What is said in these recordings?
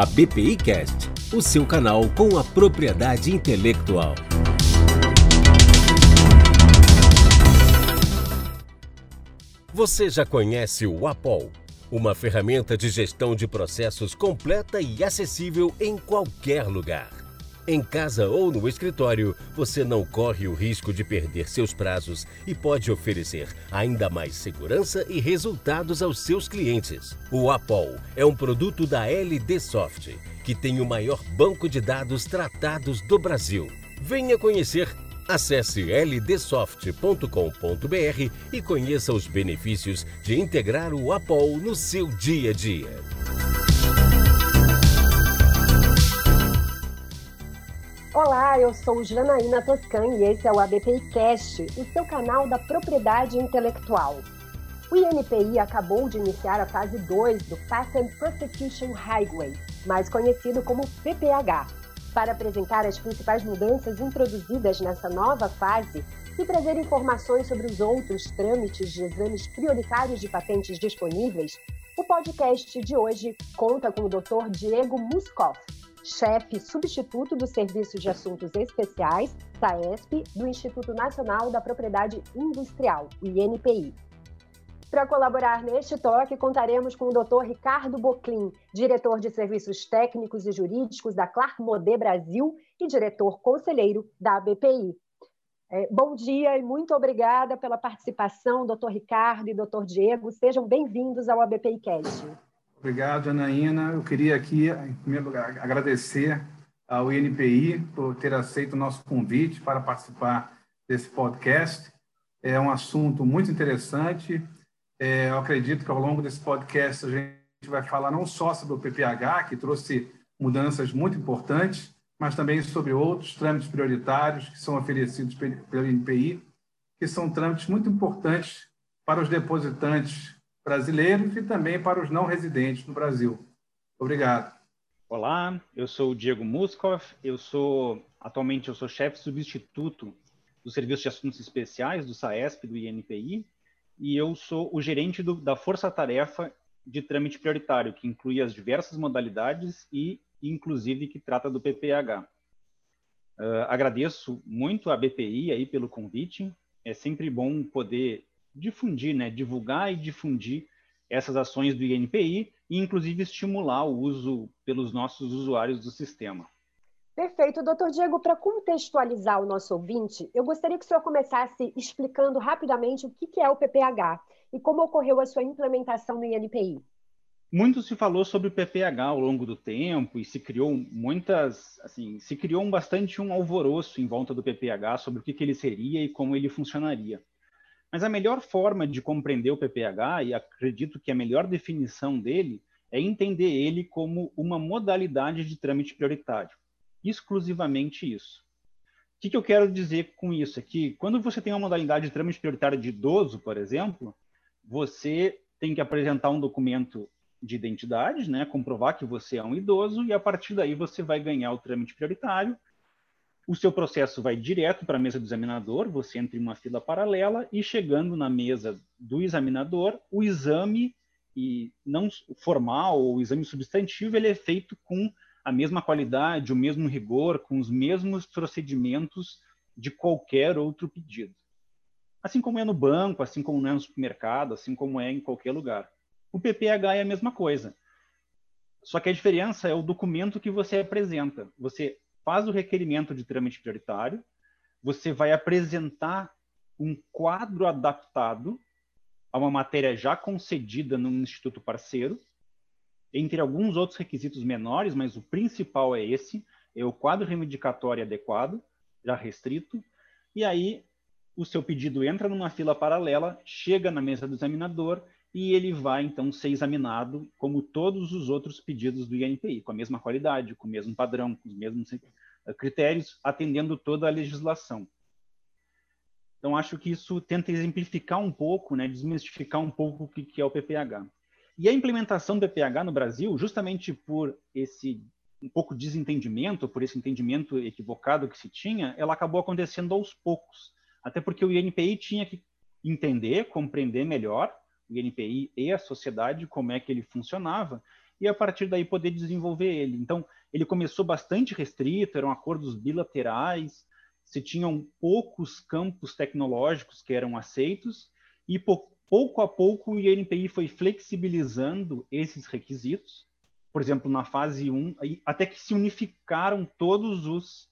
a BPI Cast, o seu canal com a propriedade intelectual. Você já conhece o Apol, uma ferramenta de gestão de processos completa e acessível em qualquer lugar. Em casa ou no escritório, você não corre o risco de perder seus prazos e pode oferecer ainda mais segurança e resultados aos seus clientes. O Apol é um produto da LD Soft, que tem o maior banco de dados tratados do Brasil. Venha conhecer. Acesse ldsoft.com.br e conheça os benefícios de integrar o Apol no seu dia a dia. Olá, eu sou Janaína Toscan e esse é o ABPI Cast, o seu canal da propriedade intelectual. O INPI acabou de iniciar a fase 2 do Patent Prosecution Highway, mais conhecido como PPH. Para apresentar as principais mudanças introduzidas nessa nova fase e trazer informações sobre os outros trâmites de exames prioritários de patentes disponíveis, o podcast de hoje conta com o Dr. Diego Muscoff, chefe substituto do Serviço de Assuntos Especiais, SAESP, do Instituto Nacional da Propriedade Industrial, INPI. Para colaborar neste toque, contaremos com o Dr. Ricardo Boclin, diretor de Serviços Técnicos e Jurídicos da Clarmodé Brasil e diretor conselheiro da ABPI. É, bom dia e muito obrigada pela participação, doutor Ricardo e doutor Diego. Sejam bem-vindos ao ABPI Cast. Obrigado, Anaína. Eu queria aqui, em primeiro lugar, agradecer ao INPI por ter aceito o nosso convite para participar desse podcast. É um assunto muito interessante. É, eu acredito que ao longo desse podcast a gente vai falar não só sobre o PPH, que trouxe mudanças muito importantes, mas também sobre outros trâmites prioritários que são oferecidos pelo INPI, que são trâmites muito importantes para os depositantes brasileiros e também para os não residentes no Brasil. Obrigado. Olá, eu sou o Diego Muskov, eu sou atualmente eu sou chefe substituto do Serviço de Assuntos Especiais do SAESP do INPI e eu sou o gerente do, da força-tarefa de trâmite prioritário, que inclui as diversas modalidades e inclusive que trata do PPH. Uh, ah, agradeço muito a BPI aí pelo convite. É sempre bom poder difundir, né, divulgar e difundir essas ações do INPI e, inclusive, estimular o uso pelos nossos usuários do sistema. Perfeito. Doutor Diego, para contextualizar o nosso ouvinte, eu gostaria que o senhor começasse explicando rapidamente o que é o PPH e como ocorreu a sua implementação no INPI. Muito se falou sobre o PPH ao longo do tempo e se criou muitas, assim, se criou um bastante um alvoroço em volta do PPH sobre o que, que ele seria e como ele funcionaria. Mas a melhor forma de compreender o PPH, e acredito que a melhor definição dele, é entender ele como uma modalidade de trâmite prioritário. Exclusivamente isso. O que, que eu quero dizer com isso? É que quando você tem uma modalidade de trâmite prioritário de idoso, por exemplo, você tem que apresentar um documento de identidade, né, comprovar que você é um idoso, e a partir daí você vai ganhar o trâmite prioritário o seu processo vai direto para a mesa do examinador, você entra em uma fila paralela e chegando na mesa do examinador, o exame e não formal ou exame substantivo ele é feito com a mesma qualidade, o mesmo rigor, com os mesmos procedimentos de qualquer outro pedido. Assim como é no banco, assim como é no supermercado, assim como é em qualquer lugar. O PPH é a mesma coisa. Só que a diferença é o documento que você apresenta. Você faz o requerimento de trâmite prioritário, você vai apresentar um quadro adaptado a uma matéria já concedida num instituto parceiro, entre alguns outros requisitos menores, mas o principal é esse, é o quadro reivindicatório adequado, já restrito, e aí o seu pedido entra numa fila paralela, chega na mesa do examinador e ele vai então ser examinado como todos os outros pedidos do INPI, com a mesma qualidade, com o mesmo padrão, com os mesmos eh, critérios, atendendo toda a legislação. Então, acho que isso tenta exemplificar um pouco, né, desmistificar um pouco o que é o PPH. E a implementação do PPH no Brasil, justamente por esse um pouco desentendimento, por esse entendimento equivocado que se tinha, ela acabou acontecendo aos poucos. Até porque o INPI tinha que entender, compreender melhor o INPI e a sociedade, como é que ele funcionava, e a partir daí poder desenvolver ele. Então, ele começou bastante restrito, eram acordos bilaterais, se tinham poucos campos tecnológicos que eram aceitos, e pouco a pouco o INPI foi flexibilizando esses requisitos, por exemplo, na fase 1, até que se unificaram todos os,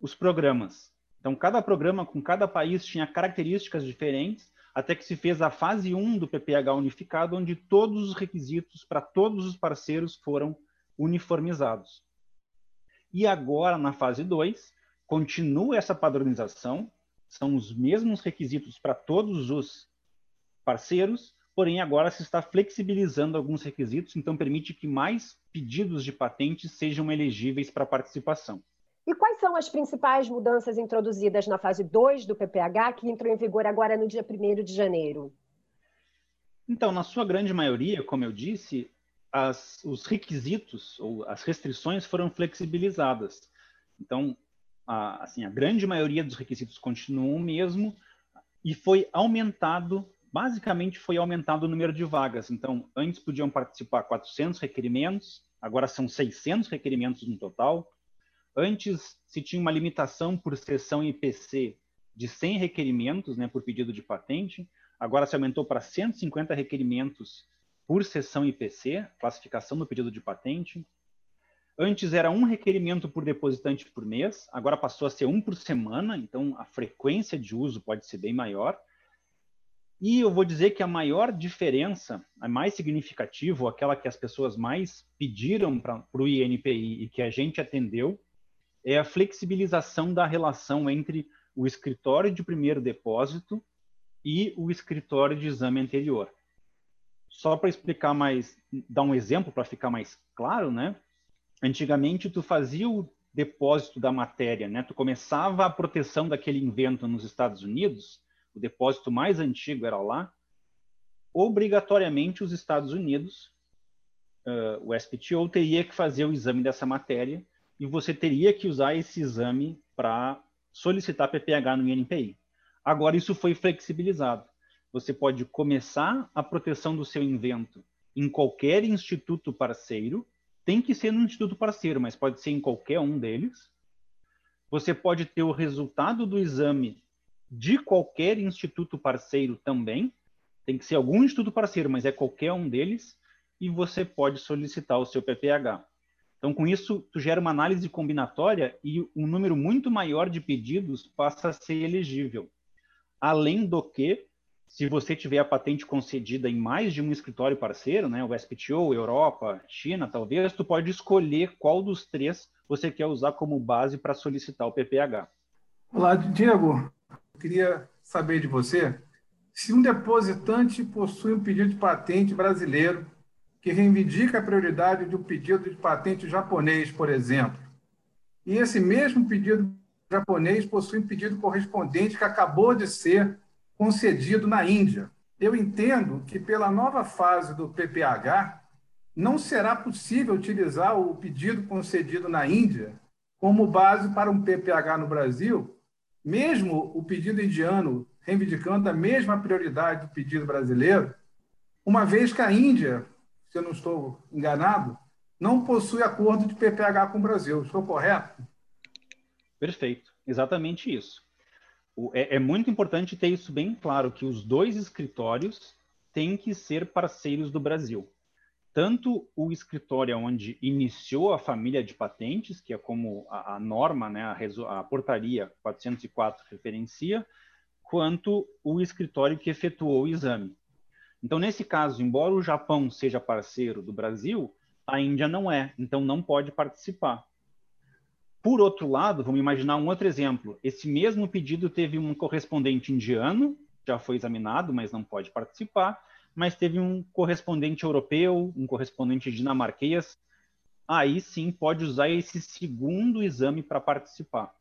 os programas. Então, cada programa com cada país tinha características diferentes, até que se fez a fase 1 do PPH unificado, onde todos os requisitos para todos os parceiros foram uniformizados. E agora, na fase 2, continua essa padronização, são os mesmos requisitos para todos os parceiros, porém agora se está flexibilizando alguns requisitos, então permite que mais pedidos de patentes sejam elegíveis para participação. E quais são as principais mudanças introduzidas na fase 2 do PPH, que entrou em vigor agora no dia 1 de janeiro? Então, na sua grande maioria, como eu disse, as, os requisitos ou as restrições foram flexibilizadas. Então, a, assim, a grande maioria dos requisitos continuam o mesmo e foi aumentado, basicamente foi aumentado o número de vagas. Então, antes podiam participar 400 requerimentos, agora são 600 requerimentos no total. Antes se tinha uma limitação por sessão IPC de 100 requerimentos né, por pedido de patente, agora se aumentou para 150 requerimentos por sessão IPC, classificação do pedido de patente. Antes era um requerimento por depositante por mês, agora passou a ser um por semana, então a frequência de uso pode ser bem maior. E eu vou dizer que a maior diferença, a mais significativa, aquela que as pessoas mais pediram para o INPI e que a gente atendeu, é a flexibilização da relação entre o escritório de primeiro depósito e o escritório de exame anterior. Só para explicar mais, dar um exemplo para ficar mais claro, né? Antigamente tu fazia o depósito da matéria, né? Tu começava a proteção daquele invento nos Estados Unidos, o depósito mais antigo era lá. Obrigatoriamente os Estados Unidos, uh, o SPTO teria que fazer o exame dessa matéria e você teria que usar esse exame para solicitar PPH no INPI. Agora, isso foi flexibilizado. Você pode começar a proteção do seu invento em qualquer instituto parceiro, tem que ser no instituto parceiro, mas pode ser em qualquer um deles. Você pode ter o resultado do exame de qualquer instituto parceiro também, tem que ser algum instituto parceiro, mas é qualquer um deles, e você pode solicitar o seu PPH. Então, com isso, tu gera uma análise combinatória e um número muito maior de pedidos passa a ser elegível. Além do que, se você tiver a patente concedida em mais de um escritório parceiro, né, o SPTO, Europa, China, talvez, tu pode escolher qual dos três você quer usar como base para solicitar o PPH. Olá, Diego. Eu queria saber de você se um depositante possui um pedido de patente brasileiro que reivindica a prioridade de um pedido de patente japonês, por exemplo. E esse mesmo pedido japonês possui um pedido correspondente que acabou de ser concedido na Índia. Eu entendo que, pela nova fase do PPH, não será possível utilizar o pedido concedido na Índia como base para um PPH no Brasil, mesmo o pedido indiano reivindicando a mesma prioridade do pedido brasileiro, uma vez que a Índia se eu não estou enganado, não possui acordo de PPH com o Brasil. Estou correto? Perfeito, exatamente isso. É, é, muito importante ter isso bem claro, que os dois escritórios têm que ser parceiros do Brasil. Tanto o escritório onde iniciou a família de patentes, que é como a, a norma, né, a, a portaria 404 referencia, quanto o escritório que efetuou o exame. Então, nesse caso, embora o Japão seja parceiro do Brasil, a Índia não é, então não pode participar. Por outro lado, vamos imaginar um outro exemplo. Esse mesmo pedido teve um correspondente indiano, já foi examinado, mas não pode participar, mas teve um correspondente europeu, um correspondente dinamarquês. Aí sim pode usar esse segundo exame para participar.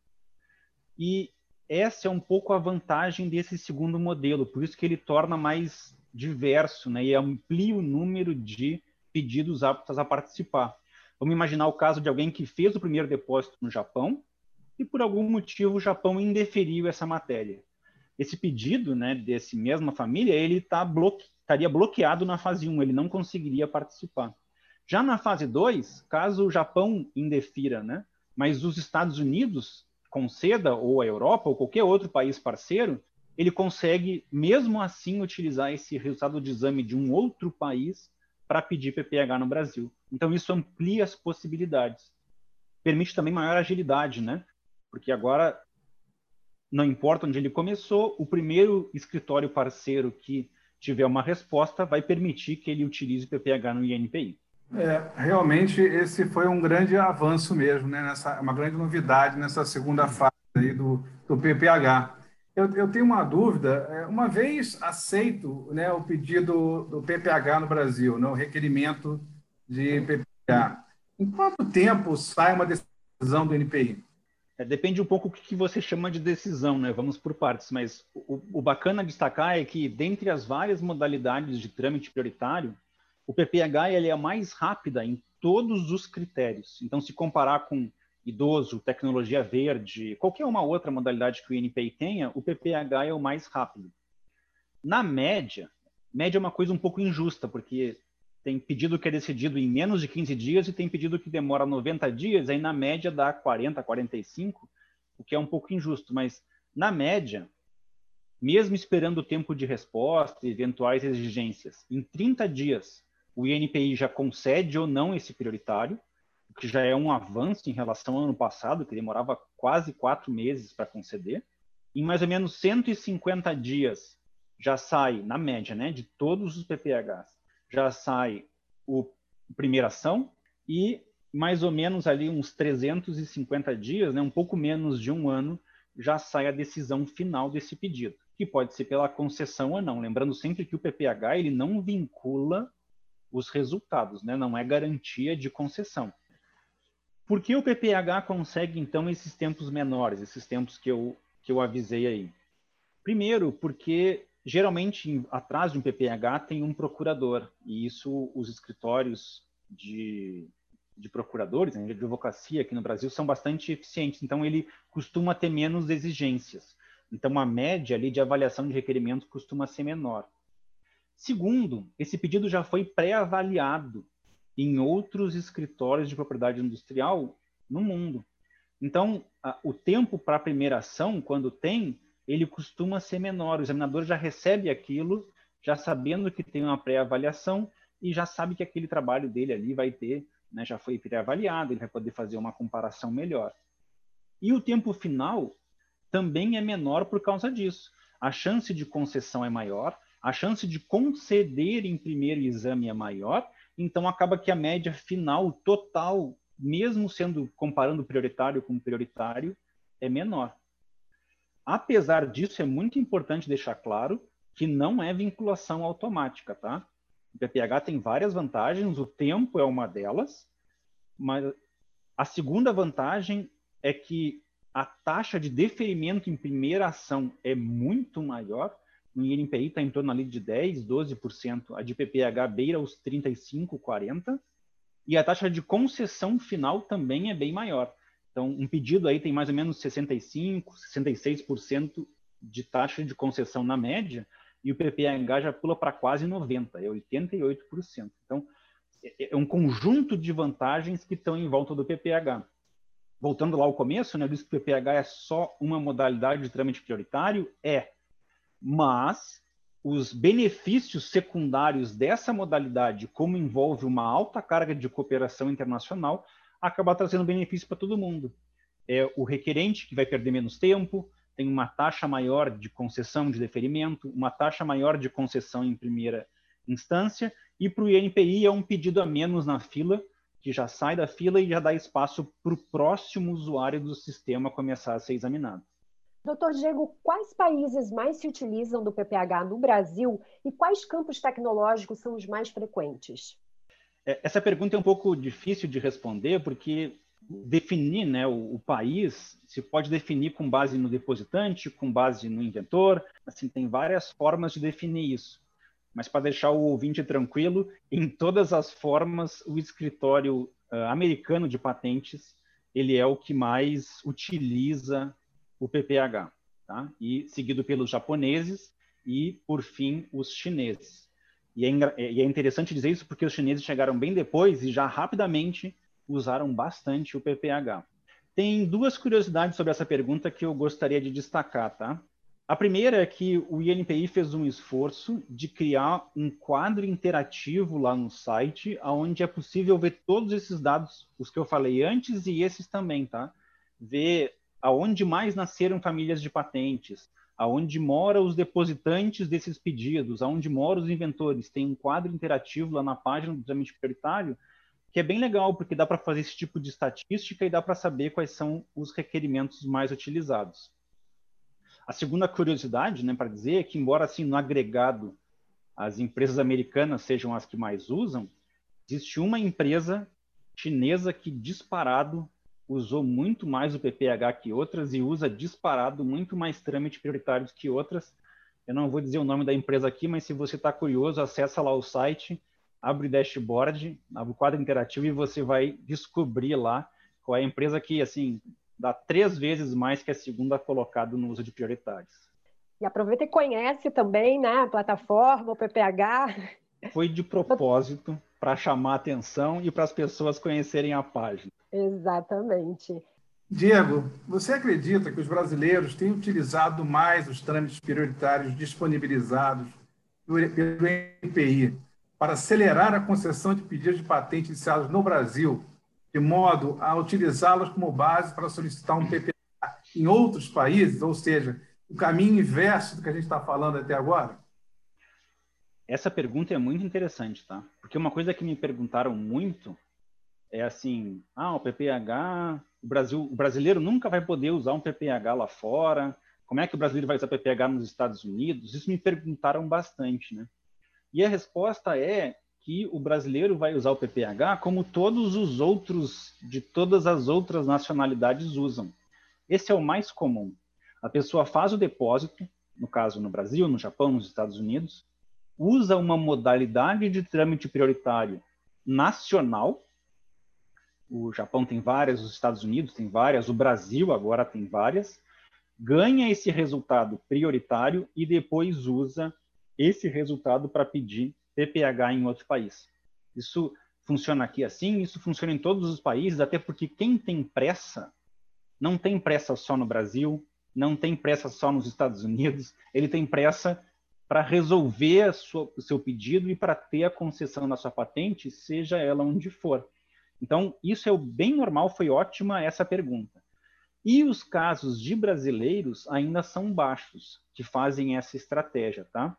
E essa é um pouco a vantagem desse segundo modelo, por isso que ele torna mais diverso né, e amplia o número de pedidos aptos a participar. Vamos imaginar o caso de alguém que fez o primeiro depósito no Japão e por algum motivo o Japão indeferiu essa matéria. Esse pedido, né, desse mesma família, ele tá bloque... estaria bloqueado na fase 1, ele não conseguiria participar. Já na fase 2, caso o Japão indefira, né, mas os Estados Unidos conceda, ou a Europa, ou qualquer outro país parceiro, ele consegue, mesmo assim, utilizar esse resultado de exame de um outro país para pedir PPH no Brasil. Então, isso amplia as possibilidades. Permite também maior agilidade, né? Porque agora, não importa onde ele começou, o primeiro escritório parceiro que tiver uma resposta vai permitir que ele utilize PPH no INPI. É, realmente esse foi um grande avanço mesmo, né? Nessa, uma grande novidade nessa segunda fase do, do PPH. Eu, eu tenho uma dúvida. É, uma vez aceito né, o pedido do PPH no Brasil, né, o requerimento de PPH, em quanto tempo sai uma decisão do NPI? É, depende um pouco do que você chama de decisão, né? Vamos por partes, mas o, o bacana destacar é que, dentre as várias modalidades de trâmite prioritário, o PPH ele é a mais rápida em todos os critérios. Então, se comparar com idoso, tecnologia verde, qualquer uma outra modalidade que o INPI tenha, o PPH é o mais rápido. Na média, média é uma coisa um pouco injusta, porque tem pedido que é decidido em menos de 15 dias e tem pedido que demora 90 dias, aí na média dá 40, 45, o que é um pouco injusto, mas na média, mesmo esperando o tempo de resposta e eventuais exigências, em 30 dias o INPI já concede ou não esse prioritário, que já é um avanço em relação ao ano passado, que demorava quase quatro meses para conceder. Em mais ou menos 150 dias já sai, na média, né, de todos os PPHs, já sai o primeira ação e mais ou menos ali uns 350 dias, né, um pouco menos de um ano, já sai a decisão final desse pedido, que pode ser pela concessão ou não. Lembrando sempre que o PPH ele não vincula os resultados, né? não é garantia de concessão. Por que o PPH consegue, então, esses tempos menores, esses tempos que eu, que eu avisei aí? Primeiro, porque geralmente atrás de um PPH tem um procurador, e isso os escritórios de, de procuradores, né, de advocacia aqui no Brasil, são bastante eficientes, então ele costuma ter menos exigências. Então a média ali de avaliação de requerimentos costuma ser menor. Segundo, esse pedido já foi pré-avaliado em outros escritórios de propriedade industrial no mundo. Então, a, o tempo para a primeira ação, quando tem, ele costuma ser menor. O examinador já recebe aquilo, já sabendo que tem uma pré-avaliação e já sabe que aquele trabalho dele ali vai ter, né, já foi pré-avaliado, ele vai poder fazer uma comparação melhor. E o tempo final também é menor por causa disso. A chance de concessão é maior, a chance de conceder em primeiro exame é maior, então acaba que a média final total, mesmo sendo comparando prioritário com prioritário, é menor. Apesar disso, é muito importante deixar claro que não é vinculação automática, tá? O PPH tem várias vantagens, o tempo é uma delas, mas a segunda vantagem é que a taxa de deferimento em primeira ação é muito maior no INPI está em torno ali de 10%, 12%, a de PPH beira os 35%, 40%, e a taxa de concessão final também é bem maior. Então, um pedido aí tem mais ou menos 65%, 66% de taxa de concessão na média, e o PPH já pula para quase 90%, é 88%. Então, é, é um conjunto de vantagens que estão em volta do PPH. Voltando lá ao começo, né, eu disse que o PPH é só uma modalidade de trâmite prioritário? É mas os benefícios secundários dessa modalidade, como envolve uma alta carga de cooperação internacional, acaba trazendo benefício para todo mundo. É o requerente que vai perder menos tempo, tem uma taxa maior de concessão de deferimento, uma taxa maior de concessão em primeira instância, e para o INPI é um pedido a menos na fila, que já sai da fila e já dá espaço para o próximo usuário do sistema começar a ser examinado. Doutor Diego, quais países mais se utilizam do PPH no Brasil e quais campos tecnológicos são os mais frequentes? É, essa pergunta é um pouco difícil de responder, porque definir né, o, o, país se pode definir com base no depositante, com base no inventor, assim, tem várias formas de definir isso. Mas para deixar o ouvinte tranquilo, em todas as formas, o escritório uh, americano de patentes ele é o que mais utiliza o PPH, tá? e seguido pelos japoneses e, por fim, os chineses. E é, e é interessante dizer isso porque os chineses chegaram bem depois e já rapidamente usaram bastante o PPH. Tem duas curiosidades sobre essa pergunta que eu gostaria de destacar, tá? A primeira é que o INPI fez um esforço de criar um quadro interativo lá no site, onde é possível ver todos esses dados, os que eu falei antes e esses também, tá? Ver aonde mais nasceram famílias de patentes, aonde moram os depositantes desses pedidos, aonde moram os inventores. Tem um quadro interativo lá na página do trâmite prioritário, que é bem legal, porque dá para fazer esse tipo de estatística e dá para saber quais são os requerimentos mais utilizados. A segunda curiosidade, né, para dizer, é que embora assim no agregado as empresas americanas sejam as que mais usam, existe uma empresa chinesa que disparado usou muito mais o PPH que outras e usa disparado muito mais trâmites prioritários que outras. Eu não vou dizer o nome da empresa aqui, mas se você está curioso, acessa lá o site, abre o dashboard, abre o quadro interativo e você vai descobrir lá qual é a empresa que, assim, dá três vezes mais que a segunda colocada no uso de prioritários. E aproveita e conhece também né, a plataforma, o PPH. Foi de propósito para chamar atenção e para as pessoas conhecerem a página. Exatamente. Diego, você acredita que os brasileiros têm utilizado mais os trâmites prioritários disponibilizados pelo INPI para acelerar a concessão de pedidos de patente iniciados no Brasil de modo a utilizá-las como base para solicitar um PPA em outros países, ou seja, o caminho inverso do que a gente está falando até agora? Essa pergunta é muito interessante, tá? Porque uma coisa que me perguntaram muito é assim, ah, o PPH, o Brasil, o brasileiro nunca vai poder usar um PPH lá fora. Como é que o brasileiro vai usar PPH nos Estados Unidos? Isso me perguntaram bastante, né? E a resposta é que o brasileiro vai usar o PPH como todos os outros, de todas as outras nacionalidades usam. Esse é o mais comum. A pessoa faz o depósito, no caso no Brasil, no Japão, nos Estados Unidos, usa uma modalidade de trâmite prioritário nacional. O Japão tem várias, os Estados Unidos tem várias, o Brasil agora tem várias. Ganha esse resultado prioritário e depois usa esse resultado para pedir PPH em outro país. Isso funciona aqui assim, isso funciona em todos os países, até porque quem tem pressa não tem pressa só no Brasil, não tem pressa só nos Estados Unidos, ele tem pressa para resolver o seu pedido e para ter a concessão da sua patente, seja ela onde for. Então, isso é bem normal, foi ótima essa pergunta. E os casos de brasileiros ainda são baixos que fazem essa estratégia, tá?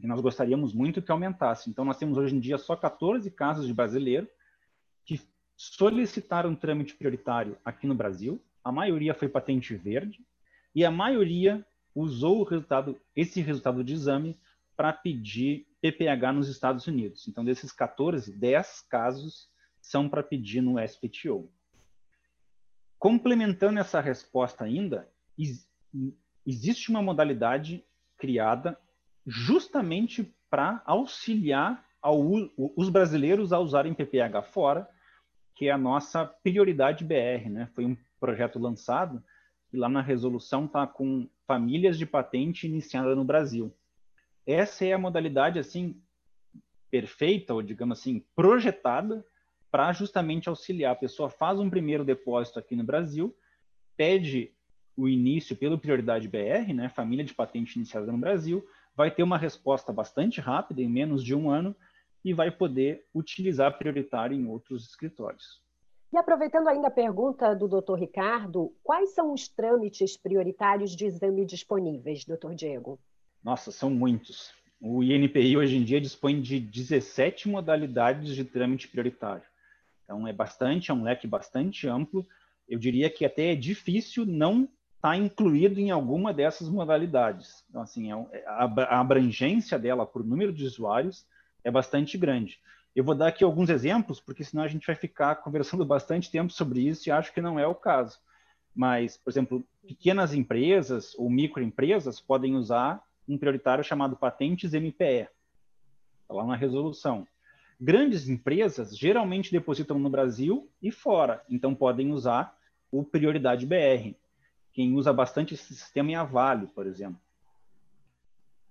que nós gostaríamos muito que aumentasse. Então, nós temos hoje em dia só 14 casos de brasileiro que solicitaram trâmite prioritário aqui no Brasil. A maioria foi patente verde e a maioria usou resultado, esse resultado de exame para pedir PPH nos Estados Unidos. Então, desses 14, 10 casos são para pedir no SPTO. Complementando essa resposta ainda, existe uma modalidade criada justamente para auxiliar ao, os brasileiros a usarem PPH fora, que é a nossa prioridade BR. Né? Foi um projeto lançado e lá na resolução está com famílias de patente iniciada no Brasil. Essa é a modalidade assim perfeita, ou digamos assim, projetada para justamente auxiliar. A pessoa faz um primeiro depósito aqui no Brasil, pede o início pelo prioridade BR, né, família de patente iniciada no Brasil, vai ter uma resposta bastante rápida, em menos de um ano, e vai poder utilizar prioritário em outros escritórios. E aproveitando ainda a pergunta do Dr. Ricardo, quais são os trâmites prioritários de exame disponíveis, Dr. Diego? Nossa, são muitos. O INPI hoje em dia dispõe de 17 modalidades de trâmite prioritário. Então é bastante, é um leque bastante amplo. Eu diria que até é difícil não está incluído em alguma dessas modalidades. Então, assim, é, é a abrangência dela por número de usuários é bastante grande. Eu vou dar aqui alguns exemplos, porque senão a gente vai ficar conversando bastante tempo sobre isso e acho que não é o caso. Mas, por exemplo, pequenas empresas ou microempresas podem usar um prioritário chamado patentes MPE, está lá na resolução. Grandes empresas geralmente depositam no Brasil e fora, então podem usar o prioridade BR. Quem usa bastante esse sistema é a Vale, por exemplo.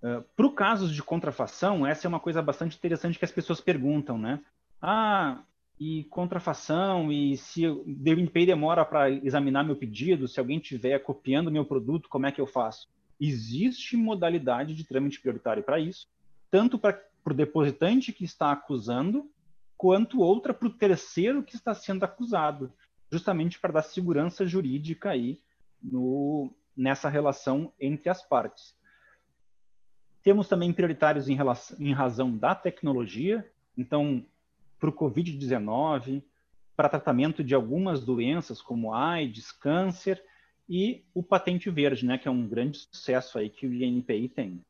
Uh, Para o caso de contrafação, essa é uma coisa bastante interessante que as pessoas perguntam, né? Ah, e contrafação, e se o DMPI demora para examinar meu pedido, se alguém estiver copiando meu produto, como é que eu faço? Existe modalidade de trâmite prioritário para isso, tanto para o depositante que está acusando, quanto outra para o terceiro que está sendo acusado, justamente para dar segurança jurídica aí no, nessa relação entre as partes. Temos também prioritários em, relação, em razão da tecnologia, então, para o Covid-19, para tratamento de algumas doenças como AIDS, câncer e o patente verde, né, que é um grande sucesso aí que o INPI tem.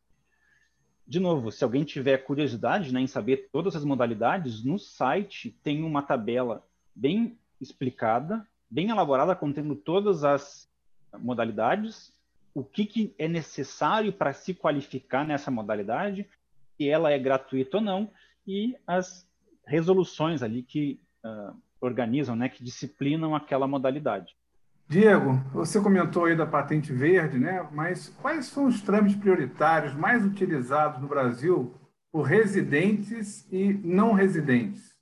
De novo, se alguém tiver curiosidade né, em saber todas as modalidades, no site tem uma tabela bem explicada, bem elaborada, contendo todas as modalidades o que, que é necessário para se qualificar nessa modalidade, se ela é gratuita ou não, e as resoluções ali que uh, organizam, né, que disciplinam aquela modalidade. Diego, você comentou aí da patente verde, né? Mas quais são os trâmites prioritários mais utilizados no Brasil por residentes e não residentes?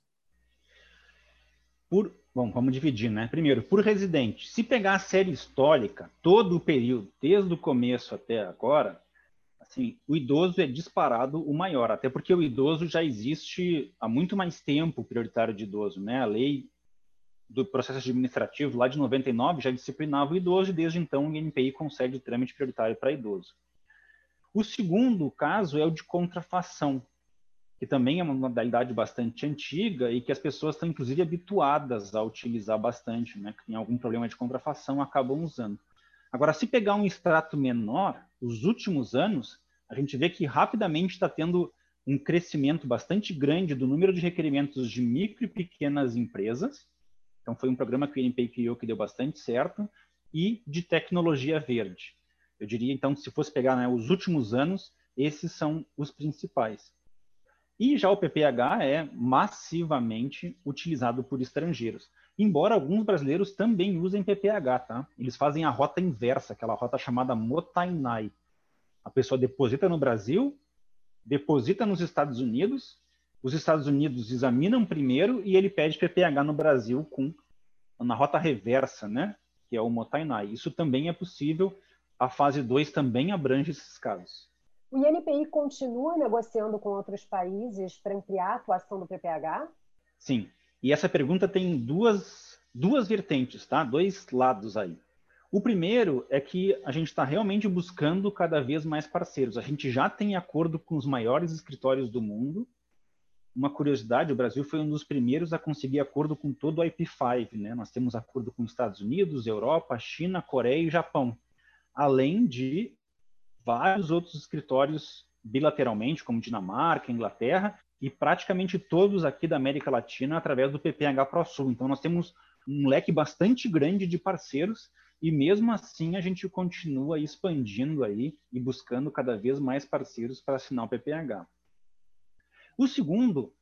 Por Bom, vamos dividir, né? Primeiro, por residente. Se pegar a série histórica, todo o período, desde o começo até agora, assim, o idoso é disparado o maior, até porque o idoso já existe há muito mais tempo, prioritário de idoso, né? A lei do processo administrativo lá de 99 já disciplinava o idoso e desde então o INPI concede trâmite prioritário para idoso. O segundo caso é o de contrafação, que também é uma modalidade bastante antiga e que as pessoas estão, inclusive, habituadas a utilizar bastante, né? Que tem algum problema de contrafação, acabam usando. Agora, se pegar um extrato menor, os últimos anos, a gente vê que rapidamente está tendo um crescimento bastante grande do número de requerimentos de micro e pequenas empresas. Então, foi um programa que o INPI criou que deu bastante certo, e de tecnologia verde. Eu diria, então, se fosse pegar né, os últimos anos, esses são os principais. E já o PPH é massivamente utilizado por estrangeiros. Embora alguns brasileiros também usem PPH, tá? Eles fazem a rota inversa, aquela rota chamada Motainai. A pessoa deposita no Brasil, deposita nos Estados Unidos, os Estados Unidos examinam primeiro e ele pede PPH no Brasil com na rota reversa, né? Que é o Motainai. Isso também é possível. A fase 2 também abrange esses casos. O INPI continua negociando com outros países para ampliar a atuação do PPH? Sim. E essa pergunta tem duas, duas vertentes, tá? Dois lados aí. O primeiro é que a gente está realmente buscando cada vez mais parceiros. A gente já tem acordo com os maiores escritórios do mundo. Uma curiosidade, o Brasil foi um dos primeiros a conseguir acordo com todo o IP5, né? Nós temos acordo com os Estados Unidos, Europa, China, Coreia e Japão. Além de vários outros escritórios bilateralmente, como Dinamarca, Inglaterra, e praticamente todos aqui da América Latina através do PPH ProSul. Então, nós temos um leque bastante grande de parceiros e mesmo assim a gente continua expandindo aí e buscando cada vez mais parceiros para assinar o PPH. O segundo,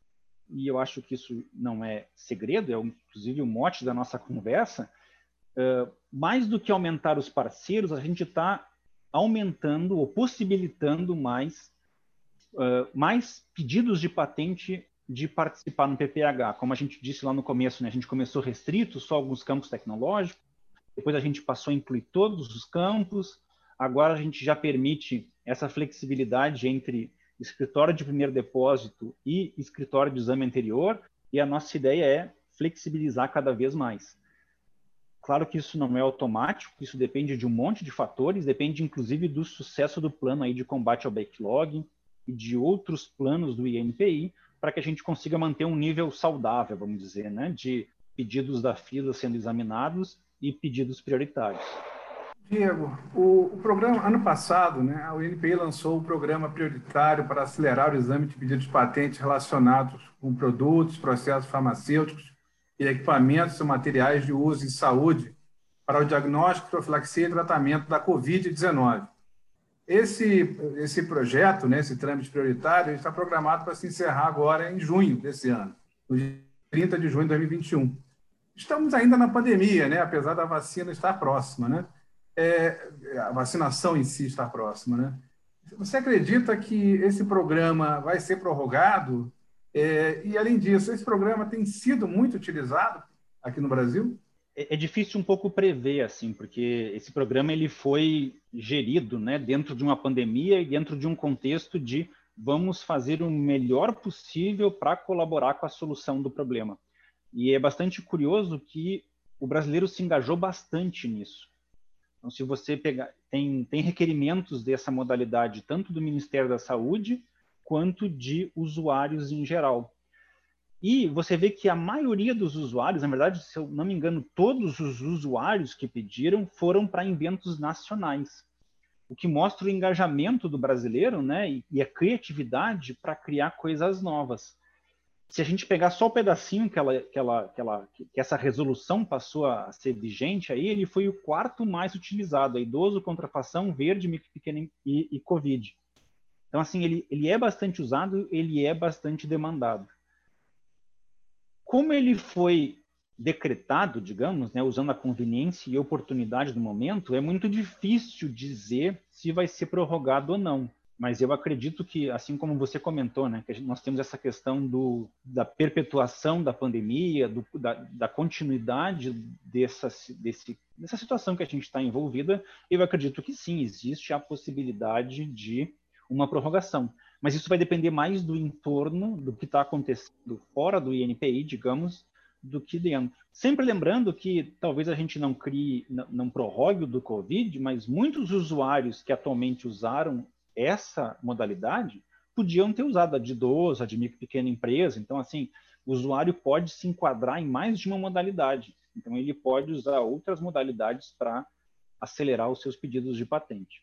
e eu acho que isso não é segredo, é inclusive o mote da nossa conversa, uh, mais do que aumentar os parceiros, a gente está aumentando ou possibilitando mais, uh, mais pedidos de patente de participar no PPH. Como a gente disse lá no começo, né, a gente começou restrito só alguns campos tecnológicos, depois a gente passou a incluir todos os campos, agora a gente já permite essa flexibilidade entre escritório de primeiro depósito e escritório de exame anterior, e a nossa ideia é flexibilizar cada vez mais. Claro que isso não é automático, isso depende de um monte de fatores, depende inclusive do sucesso do plano aí de combate ao backlog e de outros planos do INPI, para que a gente consiga manter um nível saudável, vamos dizer, né, de pedidos da fila sendo examinados e pedidos prioritários. Diego, o, o, programa, ano passado, né, a UNPI lançou o programa prioritário para acelerar o exame de pedidos de patentes relacionados com produtos, processos farmacêuticos e equipamentos e materiais de uso em saúde para o diagnóstico, profilaxia e tratamento da Covid-19. Esse, esse projeto, né, esse trâmite prioritário, está programado para se encerrar agora em junho desse ano, no dia 30 de junho de 2021. Estamos ainda na pandemia, né, apesar da vacina estar próxima, né? É, a vacinação em si estar próxima, né? Você acredita que esse programa vai ser prorrogado? É, e, além disso, esse programa tem sido muito utilizado aqui no Brasil? É, é, difícil um pouco prever, assim, porque esse programa ele foi gerido né, dentro de uma pandemia e dentro de um contexto de vamos fazer o melhor possível para colaborar com a solução do problema. E é bastante curioso que o brasileiro se engajou bastante nisso. Então, se você pegar, tem, tem requerimentos dessa modalidade tanto do Ministério da Saúde quanto de usuários em geral. E você vê que a maioria dos usuários, na verdade, se eu não me engano, todos os usuários que pediram foram para inventos nacionais o que mostra o engajamento do brasileiro, né, e a criatividade para criar coisas novas. Se a gente pegar só o pedacinho que, ela, que, ela, que, ela, que essa resolução passou a ser vigente, aí ele foi o quarto mais utilizado, a idoso, contrafação, verde, micro, pequeno e, e Covid. Então, assim, ele, ele é bastante usado, ele é bastante demandado. Como ele foi decretado, digamos, né, usando a conveniência e oportunidade do momento, é muito difícil dizer se vai ser prorrogado ou não. Mas eu acredito que, assim como você comentou, né, que nós temos essa questão do, da perpetuação da pandemia, do, da, da, continuidade dessa, desse, dessa situação que a gente está envolvida, eu acredito que sim, existe a possibilidade de uma prorrogação. Mas isso vai depender mais do entorno, do que está acontecendo fora do INPI, digamos, do que dentro. Sempre lembrando que talvez a gente não crie, não, não prorrogue o do Covid, mas muitos usuários que atualmente usaram essa modalidade podiam ter usado a de idoso, a de micro pequena empresa. Então, assim, o usuário pode se enquadrar em mais de uma modalidade. Então, ele pode usar outras modalidades para acelerar os seus pedidos de patente.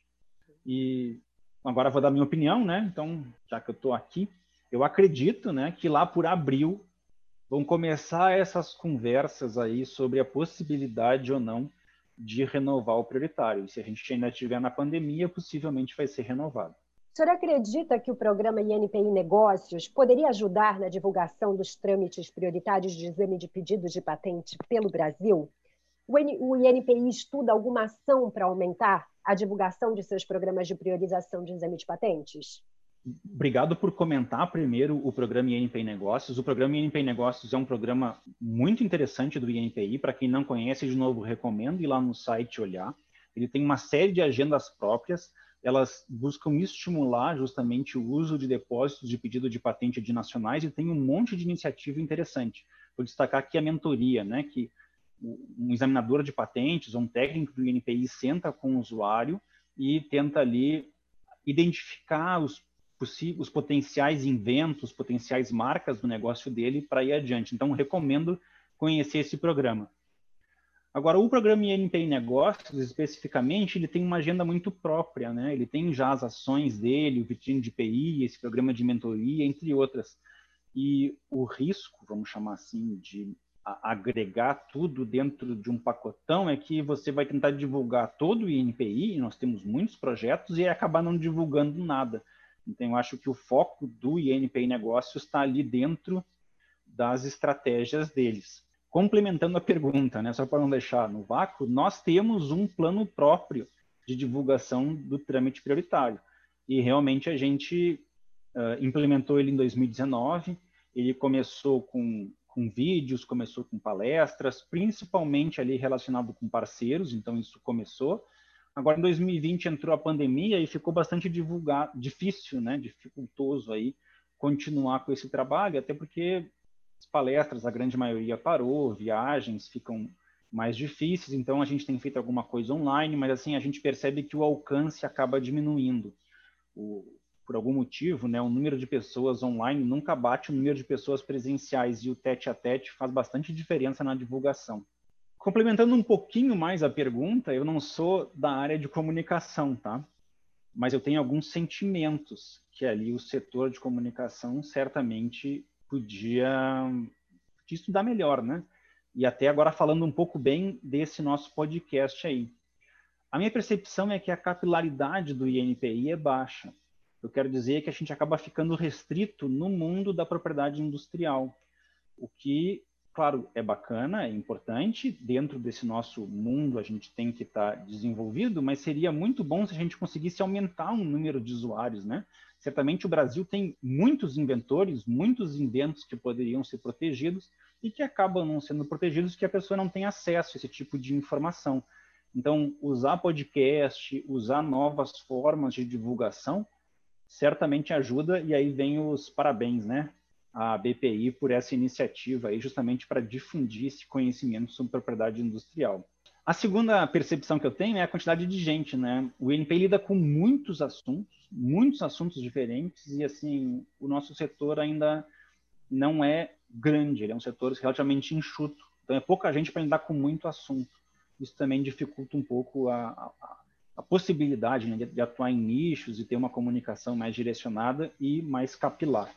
E agora vou dar minha opinião, né? Então, já que eu estou aqui, eu acredito, né, que lá por abril vão começar essas conversas aí sobre a possibilidade ou não de renovar o prioritário. E se a gente ainda estiver na pandemia, possivelmente vai ser renovado. O senhor acredita que o programa INPI Negócios poderia ajudar na divulgação dos trâmites prioritários de exame de pedidos de patente pelo Brasil? O INPI estuda alguma ação para aumentar a divulgação de seus programas de priorização de exame de patentes? Obrigado por comentar primeiro o programa INPI Negócios. O programa INPI Negócios é um programa muito interessante do INPI. Para quem não conhece, de novo, recomendo ir lá no site olhar. Ele tem uma série de agendas próprias. Elas buscam estimular justamente o uso de depósitos de pedido de patente de nacionais e tem um monte de iniciativa interessante. Vou destacar aqui a mentoria, né, que um examinador de patentes ou um técnico do INPI senta com o usuário e tenta ali identificar os os potenciais inventos, potenciais marcas do negócio dele para ir adiante. Então, recomendo conhecer esse programa. Agora, o programa INPI Negócios, especificamente, ele tem uma agenda muito própria, né? Ele tem já as ações dele, o vitrine de IPI, esse programa de mentoria, entre outras. E o risco, vamos chamar assim, de agregar tudo dentro de um pacotão é que você vai tentar divulgar todo o INPI, nós temos muitos projetos, e acabar não divulgando nada. Então, eu acho que o foco do INPI Negócios está ali dentro das estratégias deles. Complementando a pergunta, né, só para não deixar no vácuo, nós temos um plano próprio de divulgação do trâmite prioritário. E realmente a gente uh, implementou ele em 2019. Ele começou com, com vídeos, começou com palestras, principalmente ali relacionado com parceiros, então isso começou. Agora, em 2020, entrou a pandemia e ficou bastante divulgar, difícil, né, dificultoso aí continuar com esse trabalho, até porque as palestras, a grande maioria parou, viagens ficam mais difíceis, então a gente tem feito alguma coisa online, mas assim, a gente percebe que o alcance acaba diminuindo. O, por algum motivo, né, o número de pessoas online nunca bate o número de pessoas presenciais e o tete a tete faz bastante diferença na divulgação. Complementando um pouquinho mais a pergunta, eu não sou da área de comunicação, tá? Mas eu tenho alguns sentimentos que ali o setor de comunicação certamente podia, podia estudar melhor, né? E até agora falando um pouco bem desse nosso podcast aí. A minha percepção é que a capilaridade do INPI é baixa. Eu quero dizer que a gente acaba ficando restrito no mundo da propriedade industrial, o que claro, é bacana, é importante, dentro desse nosso mundo a gente tem que estar tá desenvolvido, mas seria muito bom se a gente conseguisse aumentar o número de usuários, né? Certamente o Brasil tem muitos inventores, muitos inventos que poderiam ser protegidos e que acabam não sendo protegidos porque a pessoa não tem acesso a esse tipo de informação. Então, usar podcast, usar novas formas de divulgação, certamente ajuda, e aí vem os parabéns, né? A BPI por essa iniciativa aí, justamente para difundir esse conhecimento sobre propriedade industrial. A segunda percepção que eu tenho é a quantidade de gente, né? O INPI lida com muitos assuntos, muitos assuntos diferentes, e assim, o nosso setor ainda não é grande, ele é um setor relativamente enxuto. Então é pouca gente para lidar com muito assunto. Isso também dificulta um pouco a, a, a possibilidade né, de, de, atuar em nichos e ter uma comunicação mais direcionada e mais capilar.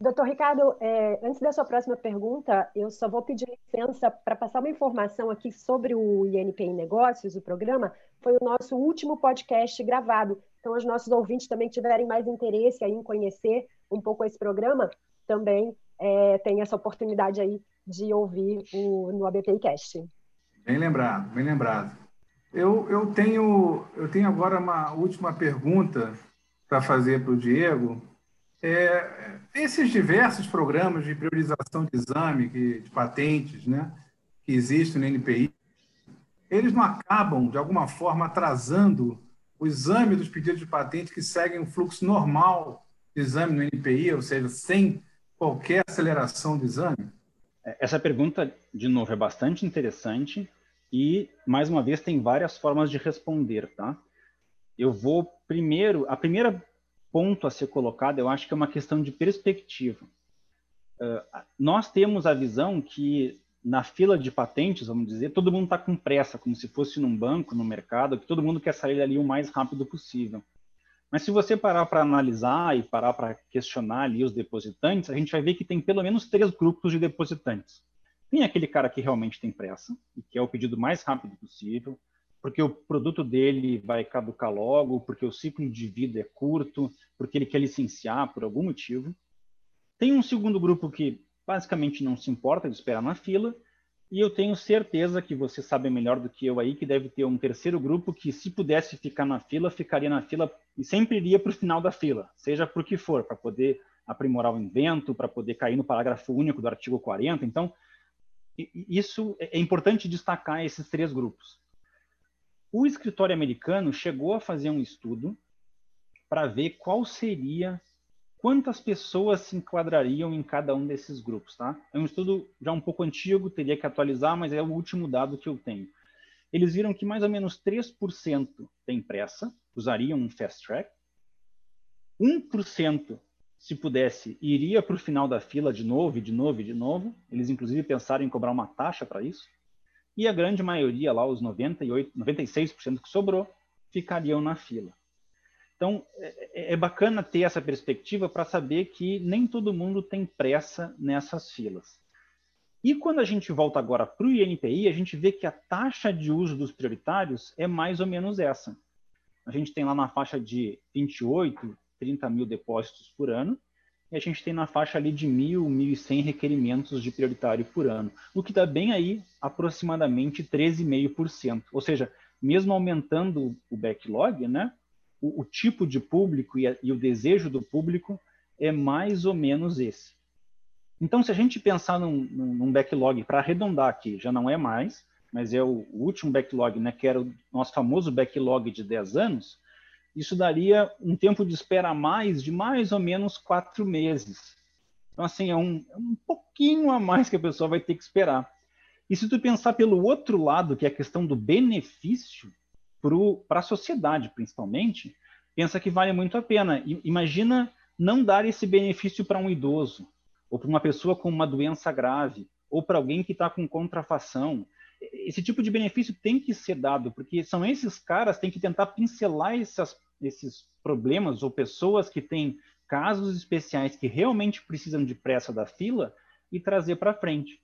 Doutor Ricardo, é, antes da sua próxima pergunta, eu só vou pedir licença para passar uma informação aqui sobre o INPI Negócios, o programa. Foi o nosso último podcast gravado. Então, os nossos ouvintes também tiverem mais interesse em conhecer um pouco esse programa, também é, tem essa oportunidade aí de ouvir o, no ABPI Cast. Bem lembrado, bem lembrado. Eu, eu, tenho, eu tenho agora uma última pergunta para fazer para o Diego. É, esses diversos programas de priorização de exame, que, de patentes, né, que existem no NPI, eles não acabam, de alguma forma, atrasando o exame dos pedidos de patente que seguem o fluxo normal de exame no NPI, ou seja, sem qualquer aceleração do exame? Essa pergunta, de novo, é bastante interessante e, mais uma vez, tem várias formas de responder, tá? Eu vou primeiro, a primeira ponto a ser colocado, eu acho que é uma questão de perspectiva. Uh, nós temos a visão que na fila de patentes, vamos dizer, todo mundo está com pressa, como se fosse num banco, no mercado, que todo mundo quer sair ali o mais rápido possível. Mas se você parar para analisar e parar para questionar ali os depositantes, a gente vai ver que tem pelo menos três grupos de depositantes. Tem aquele cara que realmente tem pressa e quer o pedido mais rápido possível, porque o produto dele vai caducar logo, porque o ciclo de vida é curto, porque ele quer licenciar por algum motivo. Tem um segundo grupo que basicamente não se importa de esperar na fila, e eu tenho certeza que você sabe melhor do que eu aí que deve ter um terceiro grupo que, se pudesse ficar na fila, ficaria na fila e sempre iria para o final da fila, seja por que for, para poder aprimorar o invento, para poder cair no parágrafo único do artigo 40. Então, isso é, é importante destacar esses três grupos. O escritório americano chegou a fazer um estudo para ver qual seria quantas pessoas se enquadrariam em cada um desses grupos, tá? É um estudo já um pouco antigo, teria que atualizar, mas é o último dado que eu tenho. Eles viram que mais ou menos 3% tem pressa, usariam um fast track. 1%, se pudesse, iria para o final da fila de novo, de novo, de novo. Eles, inclusive, pensaram em cobrar uma taxa para isso. E a grande maioria, lá, os 98, 96% que sobrou, ficariam na fila. Então, é, é, bacana ter essa perspectiva para saber que nem todo mundo tem pressa nessas filas. E quando a gente volta agora para o INPI, a gente vê que a taxa de uso dos prioritários é mais ou menos essa. A gente tem lá na faixa de 28, 30 mil depósitos por ano, e a gente tem na faixa ali de 1.000, 1.100 requerimentos de prioritário por ano, o que dá bem aí aproximadamente 13,5%. Ou seja, mesmo aumentando o backlog, né, o, o tipo de público e, a, e o desejo do público é mais ou menos esse. Então, se a gente pensar num, num backlog, para arredondar aqui, já não é mais, mas é o, o, último backlog, né, que era o nosso famoso backlog de 10 anos, isso daria um tempo de espera a mais de mais ou menos quatro meses. Então, assim, é um, é um pouquinho a mais que a pessoa vai ter que esperar. E se tu pensar pelo outro lado, que é a questão do benefício, para a sociedade, principalmente, pensa que vale muito a pena. imagina não dar esse benefício para um idoso, ou para uma pessoa com uma doença grave, ou para alguém que está com contrafação. Esse tipo de benefício tem que ser dado, porque são esses caras que têm que tentar pincelar essas, esses problemas ou pessoas que têm casos especiais que realmente precisam de pressa da fila e trazer para frente.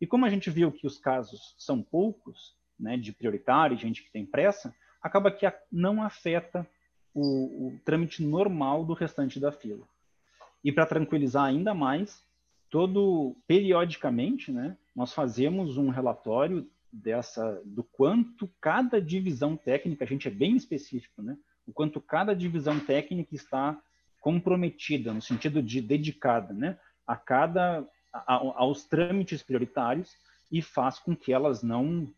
E como a gente viu que os casos são poucos, né, de prioritário, gente que tem pressa, acaba que não afeta o, o trâmite normal do restante da fila. E para tranquilizar ainda mais, todo periodicamente, né, nós fazemos um relatório dessa do quanto cada divisão técnica, a gente é bem específico, né, o quanto cada divisão técnica está comprometida no sentido de dedicada, né, a cada a, aos trâmites prioritários e faz com que elas não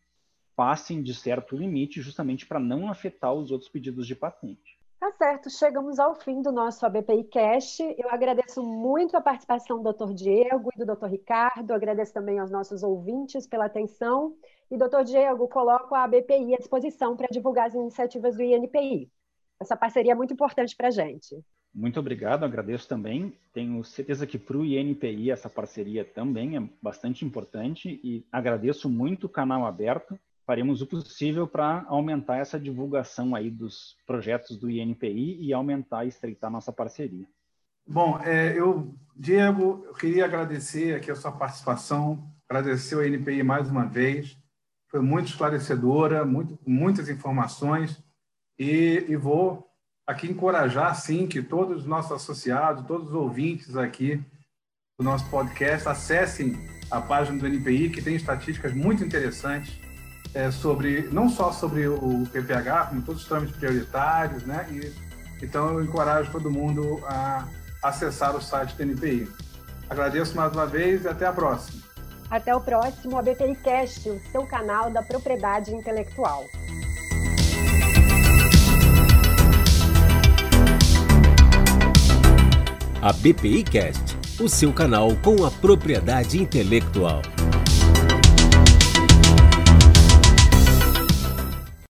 passem de certo limite, justamente para não afetar os outros pedidos de patente. Tá certo, chegamos ao fim do nosso ABPI Cast. Eu agradeço muito a participação do Dr. Diego e do Dr. Ricardo, agradeço também aos nossos ouvintes pela atenção. E, Dr. Diego, coloco a ABPI à disposição para divulgar as iniciativas do INPI. Essa parceria é muito importante para a gente. Muito obrigado, agradeço também. Tenho certeza que para o INPI essa parceria também é bastante importante e agradeço muito o canal aberto faremos o possível para aumentar essa divulgação aí dos projetos do INPI e aumentar e estreitar nossa parceria. Bom, é, eu, Diego, eu queria agradecer aqui a sua participação, agradecer ao INPI mais uma vez, foi muito esclarecedora, muito, muitas informações, e, e vou aqui encorajar, sim, que todos os nossos associados, todos os ouvintes aqui do nosso podcast acessem a página do NPI, que tem estatísticas muito interessantes é, sobre não só sobre o PPH, como todos os trâmites prioritários, né? E, então eu encorajo todo mundo a acessar o site do NPI. Agradeço mais uma vez e até a próxima. Até o próximo ABPI Cast, o seu canal da propriedade intelectual. A BPI Cast, o seu canal com a propriedade intelectual.